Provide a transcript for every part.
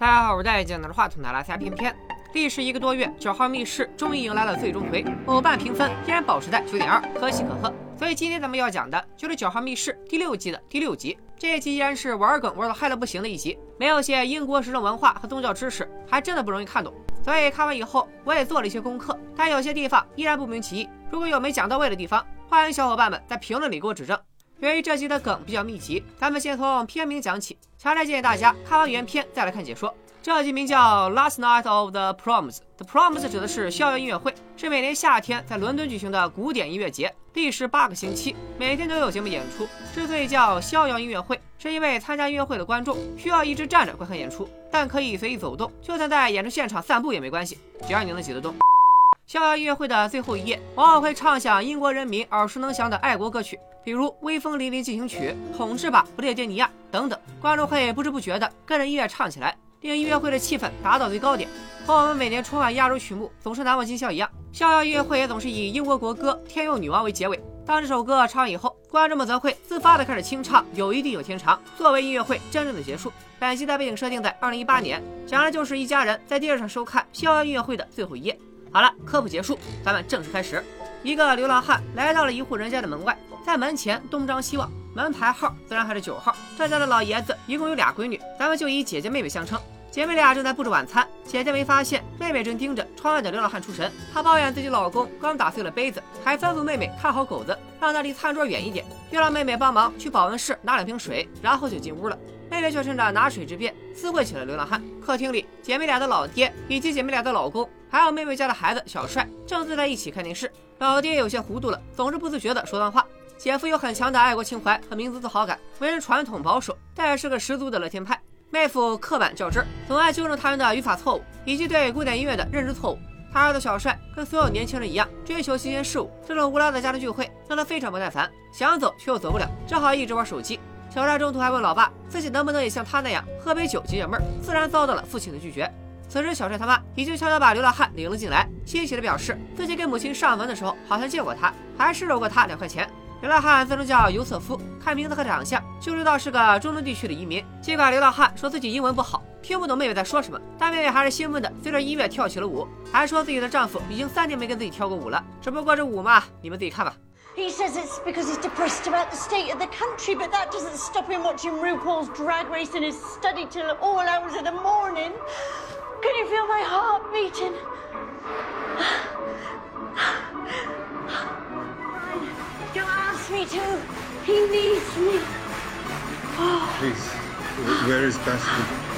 大家好，我是戴眼镜拿着话筒的拉塞偏偏。历时一个多月，九号密室终于迎来了最终回，豆瓣评分依然保持在九点二，可喜可贺。所以今天咱们要讲的就是九号密室第六季的第六集。这一集依然是玩梗玩到嗨的不行的一集，没有些英国时政文化和宗教知识，还真的不容易看懂。所以看完以后，我也做了一些功课，但有些地方依然不明其意。如果有没讲到位的地方，欢迎小伙伴们在评论里给我指正。由于这集的梗比较密集，咱们先从片名讲起。强烈建议大家看完原片再来看解说。这集名叫《Last Night of the Proms》，The Proms 指的是逍遥音乐会，是每年夏天在伦敦举行的古典音乐节，历时八个星期，每天都有节目演出。之所以叫逍遥音乐会，是因为参加音乐会的观众需要一直站着观看演出，但可以随意走动，就算在演出现场散步也没关系，只要你能挤得动。逍遥音乐会的最后一夜，往往会唱响英国人民耳熟能详的爱国歌曲，比如《威风凛凛进行曲》《统治吧，不列颠尼亚》等等。观众会不知不觉地跟着音乐唱起来，令音乐会的气氛达到最高点。和我们每年春晚压轴曲目总是难忘今宵一样，逍遥音乐会也总是以英国国歌《天佑女王》为结尾。当这首歌唱完以后，观众们则会自发地开始清唱《有一地有天长》，作为音乐会真正的结束。本期的背景设定在2018年，讲的就是一家人在电视上收看逍遥音乐会的最后一夜。好了，科普结束，咱们正式开始。一个流浪汉来到了一户人家的门外，在门前东张西望，门牌号自然还是九号。这家的老爷子一共有俩闺女，咱们就以姐姐妹妹相称。姐妹俩正在布置晚餐，姐姐没发现妹妹正盯着窗外的流浪汉出神。她抱怨自己老公刚打碎了杯子，还吩咐妹妹看好狗子，让她离餐桌远一点，又让妹妹帮忙去保温室拿两瓶水，然后就进屋了。妹妹却趁着拿水之便私会起了流浪汉。客厅里，姐妹俩的老爹以及姐妹俩的老公，还有妹妹家的孩子小帅，正坐在一起看电视。老爹有些糊涂了，总是不自觉地说脏话。姐夫有很强的爱国情怀和民族自豪感，为人传统保守，但也是个十足的乐天派。妹夫刻板较真，总爱纠正他人的语法错误以及对古典音乐的认知错误。他儿子小帅跟所有年轻人一样，追求新鲜事物。这种无聊的家庭聚会让他非常不耐烦，想走却又走不了，只好一直玩手机。小帅中途还问老爸，自己能不能也像他那样喝杯酒解解闷儿，自然遭到了父亲的拒绝。此时，小帅他妈已经悄悄把流浪汉领了进来，欣喜地表示自己给母亲上坟的时候好像见过他，还施舍过他两块钱。流浪汉自称叫尤瑟夫，看名字和长相就知道是个中东地区的移民。尽管流浪汉说自己英文不好，听不懂妹妹在说什么，但妹妹还是兴奋地随着音乐跳起了舞，还说自己的丈夫已经三年没跟自己跳过舞了。只不过这舞嘛，你们自己看吧。He says it's because he's depressed about the state of the country, but that doesn't stop him watching RuPaul's drag race in his study till all hours of the morning. Can you feel my heart beating? Don't me to. He needs me. Oh. Please, where is Bastard?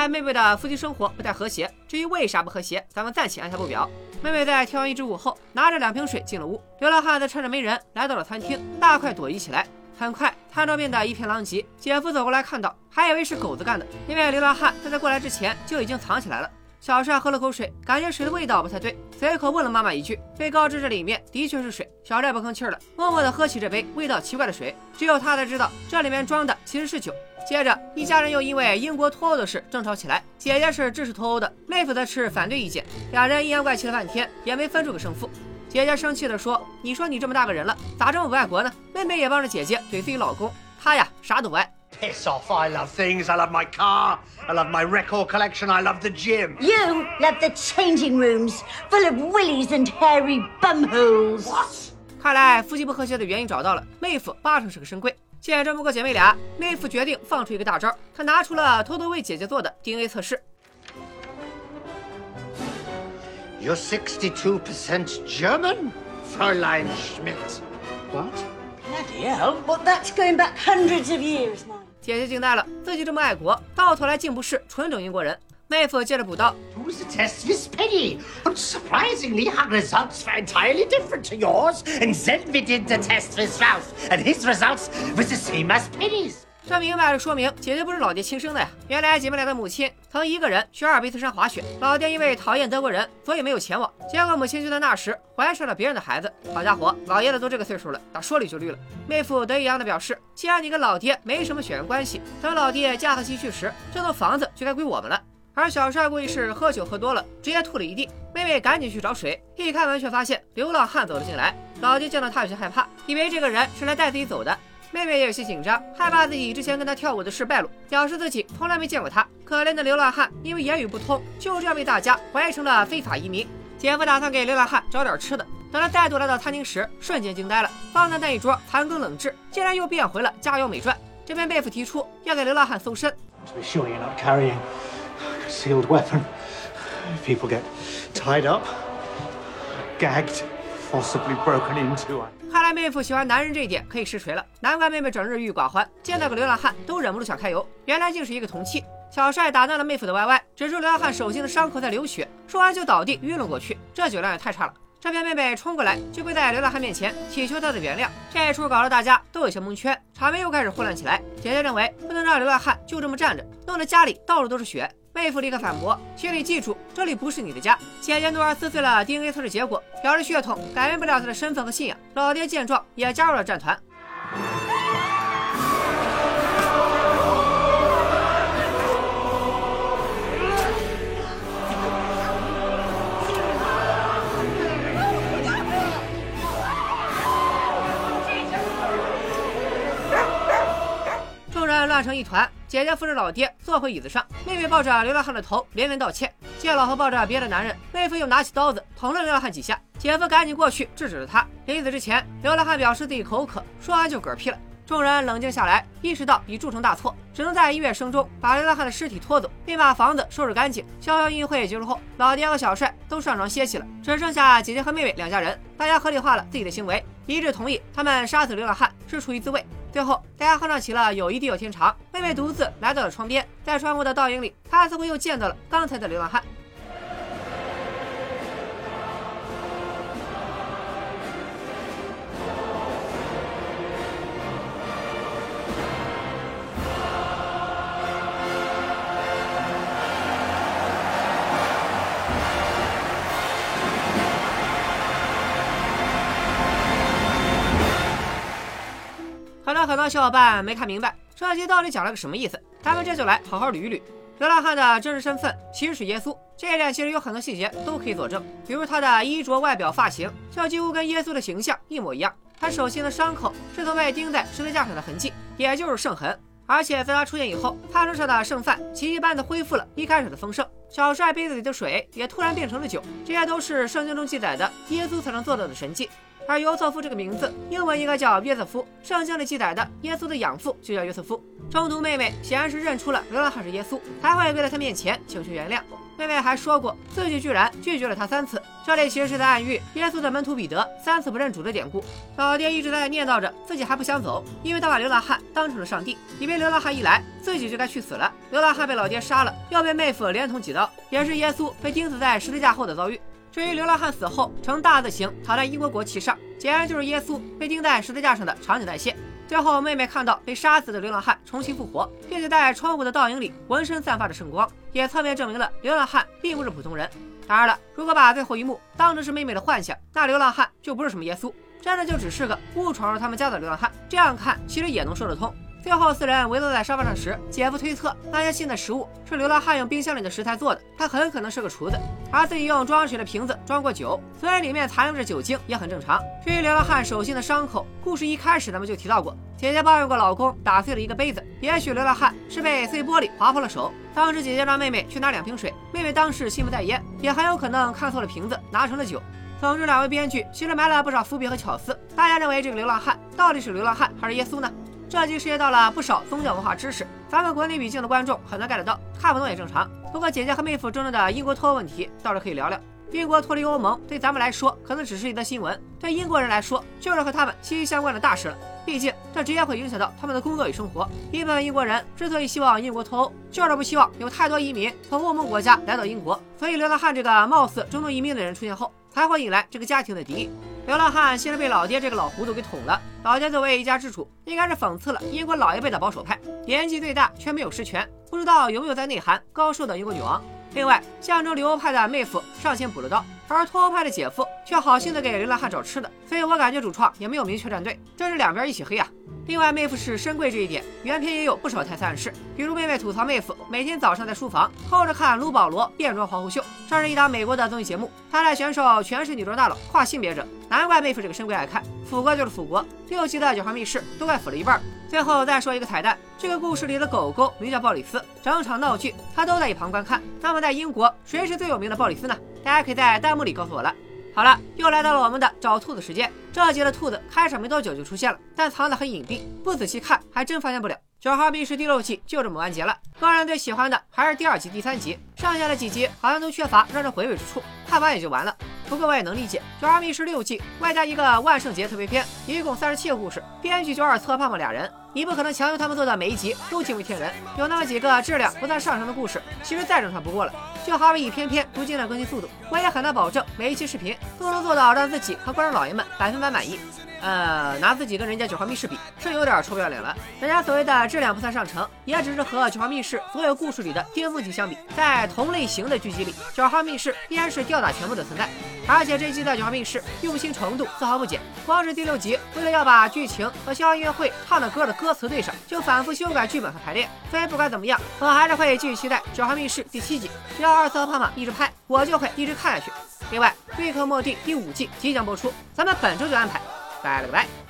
来妹妹的夫妻生活不太和谐。至于为啥不和谐，咱们暂且按下不表。妹妹在跳完一支舞后，拿着两瓶水进了屋。流浪汉则趁着没人，来到了餐厅，大快朵颐起来。很快，餐桌变得一片狼藉。姐夫走过来看到，还以为是狗子干的，因为流浪汉在他过来之前就已经藏起来了。小帅喝了口水，感觉水的味道不太对，随口问了妈妈一句，被告知这里面的确是水。小帅不吭气了，默默地喝起这杯味道奇怪的水。只有他才知道，这里面装的其实是酒。接着，一家人又因为英国脱欧的事争吵起来。姐姐是支持脱欧的，妹夫则持反对意见。俩人阴阳怪气了半天，也没分出个胜负。姐姐生气地说：“你说你这么大个人了，咋这么不爱国呢？”妹妹也帮着姐姐怼自己老公，他呀啥都不爱。Piss off. I love things. I love my car. I love my record collection. I love the gym. You love the changing rooms full of willies and hairy bumholes. What? 看来夫妻不和谐的原因找到了，妹夫八成是个深贵。见争不过姐妹俩，妹夫决定放出一个大招，他拿出了偷偷为姐姐做的 DNA 测试。 You're 62% German, Fräulein Schmidt. What? Bloody hell, but that's going back hundreds of years, man. 姐姐惊呆了，自己这么爱国，到头来竟不是纯种英国人。妹夫接着补刀，这明摆着说明姐姐不是老爹亲生的呀！原来姐妹俩的母亲曾一个人去阿尔卑斯山滑雪，老爹因为讨厌德国人，所以没有前往。结果母亲就在那时怀上了别人的孩子。好家伙，老爷子都这个岁数了，咋说绿就绿了？妹夫得意洋洋地表示，既然你跟老爹没什么血缘关系，等老爹驾鹤西去时，这栋房子就该归我们了。而小帅估计是喝酒喝多了，直接吐了一地。妹妹赶紧去找水，一开门却发现流浪汉走了进来。老爹见到他有些害怕，以为这个人是来带自己走的。妹妹也有些紧张，害怕自己之前跟他跳舞的事败露，表示自己从来没见过他。可怜的流浪汉因为言语不通，就这样被大家怀疑成了非法移民。姐夫打算给流浪汉找点吃的。等他再度来到餐厅时，瞬间惊呆了，放在那一桌残羹冷炙，竟然又变回了佳肴美馔。这边妹夫提出要给流浪汉搜身。妹夫喜欢男人这一点可以实锤了，难怪妹妹整日郁郁寡欢，见到个流浪汉都忍不住想揩油。原来竟是一个铜器。小帅打断了妹夫的歪歪，指出流浪汉手心的伤口在流血，说完就倒地晕了过去。这酒量也太差了。这边妹妹冲过来就跪在流浪汉面前祈求他的原谅，这一出搞得大家都有些蒙圈，场面又开始混乱起来。姐姐认为不能让流浪汉就这么站着，弄得家里到处都是血。妹夫立刻反驳：“请你记住，这里不是你的家。”姐姐怒而撕碎了 DNA 测试结果，表示血统改变不了他的身份和信仰。老爹见状也加入了战团。众人乱成一团。姐姐扶着老爹坐回椅子上，妹妹抱着流浪汉的头连连道歉。见老婆抱着别的男人，妹夫又拿起刀子捅了流浪汉几下。姐夫赶紧过去制止了他。临死之前，流浪汉表示自己口渴，说完就嗝屁了。众人冷静下来，意识到已铸成大错，只能在音乐声中把流浪汉的尸体拖走，并把房子收拾干净。逍遥音乐会结束后，老爹和小帅都上床歇息了，只剩下姐姐和妹妹两家人。大家合理化了自己的行为，一致同意他们杀死流浪汉是出于自卫。最后，大家哼唱起了《友谊地久天长》。妹妹独自来到了窗边，在窗户的倒影里，她似乎又见到了刚才的流浪汉。多小伙伴没看明白这集到底讲了个什么意思，咱们这就来好好捋一捋。流浪汉的真实身份其实是耶稣，这一点其实有很多细节都可以佐证，比如他的衣着、外表、发型，就几乎跟耶稣的形象一模一样。他手心的伤口是从被钉在十字架上的痕迹，也就是圣痕。而且在他出现以后，餐桌上的剩饭奇迹般的恢复了一开始的丰盛。小帅杯子里的水也突然变成了酒，这些都是圣经中记载的耶稣才能做到的神迹。而约瑟夫这个名字，英文应该叫约瑟夫。圣经里记载的耶稣的养父就叫约瑟夫。中途妹妹显然是认出了流浪汉是耶稣，才会跪在他面前请求原谅。妹妹还说过自己居然拒绝了他三次，这里其实是在暗喻耶稣的门徒彼得三次不认主的典故。老爹一直在念叨着自己还不想走，因为他把流浪汉当成了上帝，以为流浪汉一来自己就该去死了。流浪汉被老爹杀了，又被妹夫连捅几刀，也是耶稣被钉死在十字架后的遭遇。至于流浪汉死后呈大字形躺在英国国旗上，显然就是耶稣被钉在十字架上的场景再现。最后，妹妹看到被杀死的流浪汉重新复活，并且在窗户的倒影里浑身散发着圣光，也侧面证明了流浪汉并不是普通人。当然了，如果把最后一幕当成是妹妹的幻想，那流浪汉就不是什么耶稣，真的就只是个误闯入他们家的流浪汉。这样看其实也能说得通。最后，四人围坐在沙发上时，姐夫推测那些新的食物是流浪汉用冰箱里的食材做的，他很可能是个厨子，而自己用装水的瓶子装过酒，虽然里面残留着酒精也很正常。至于流浪汉手心的伤口，故事一开始咱们就提到过，姐姐抱怨过老公打碎了一个杯子，也许流浪汉是被碎玻璃划破了手。当时姐姐让妹妹去拿两瓶水，妹妹当时心不在焉，也很有可能看错了瓶子，拿成了酒。总之，两位编剧其实埋了不少伏笔和巧思。大家认为这个流浪汉到底是流浪汉还是耶稣呢？这集涉及到了不少宗教文化知识，咱们国内语境的观众很难 get 到，看不懂也正常。不过姐姐和妹夫争论的英国脱欧问题倒是可以聊聊。英国脱离欧盟对咱们来说可能只是一则新闻，对英国人来说就是和他们息息相关的大事了。毕竟这直接会影响到他们的工作与生活。一部分英国人之所以希望英国脱欧，就是不希望有太多移民从欧盟国家来到英国。所以流浪汉这个貌似中东移民的人出现后，才会引来这个家庭的敌意。流浪汉先是被老爹这个老糊涂给捅了。老爹作为一家之主，应该是讽刺了英国老一辈的保守派，年纪最大却没有实权，不知道有没有在内涵高寿的英国女王。另外，象征流派的妹夫上前补了刀，而脱欧派的姐夫却好心的给流浪汉找吃的。所以我感觉主创也没有明确站队，这是两边一起黑啊。另外，妹夫是深柜这一点，原片也有不少台词暗示，比如妹妹吐槽妹夫每天早上在书房偷着看卢保罗变装皇后秀，这是一档美国的综艺节目，参赛选手全是女装大佬、跨性别者，难怪妹夫这个深柜爱看。腐国就是腐国，六集的《九号密室》都快腐了一半。最后再说一个彩蛋，这个故事里的狗狗名叫鲍里斯，整场闹剧他都在一旁观看。那么在英国，谁是最有名的鲍里斯呢？大家可以在弹幕里告诉我了。好了，又来到了我们的找兔子时间。这集的兔子开场没多久就出现了，但藏得很隐蔽，不仔细看还真发现不了。《九号密室》第六季就这么完结了。个人最喜欢的还是第二集、第三集，剩下的几集好像都缺乏让人回味之处，看完也就完了。不过我也能理解，《九号密室》六季外加一个万圣节特别篇，一共三十七个故事，编剧就二侧胖胖俩人。你不可能强求他们做的每一集都惊为天人，有那么几个质量不断上升的故事，其实再正常不过了。就好比一篇篇不间断更新速度，我也很难保证每一期视频都能做到让自己和观众老爷们百分百满意。呃，拿自己跟人家《九号密室》比，是有点臭不要脸了。人家所谓的质量不算上乘，也只是和《九号密室》所有故事里的巅峰级相比，在同类型的剧集里，《九号密室》依然是吊打全部的存在。而且这一季的《九号密室》用心程度丝毫不减，光是第六集，为了要把剧情和校音乐会唱的歌的歌词对上，就反复修改剧本和排练。所以不管怎么样，我还是会继续期待《九号密室》第七集。只要二次和胖胖一直拍，我就会一直看下去。另外，《瑞克莫蒂》第五季即将播出，咱们本周就安排。拜了个拜。